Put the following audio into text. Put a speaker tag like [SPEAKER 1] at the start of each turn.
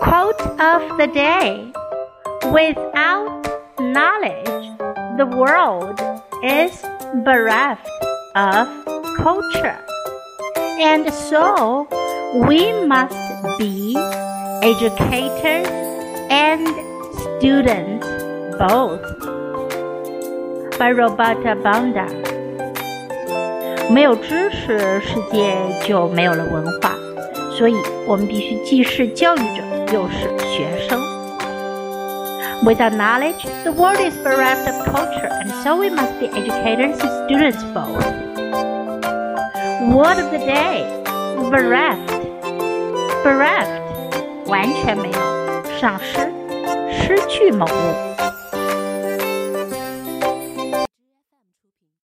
[SPEAKER 1] Quote of the day Without knowledge, the world is bereft of culture. And so we must be educators and students both. By Roberta Bondar。没有知识，世界就没有了文化。所以我们必须既是教育者，又是学生。Without knowledge, the world is bereft of culture, and so we must be educators and students both. Word of the day: bereft. Bereft，完全没有，丧失，失去某物。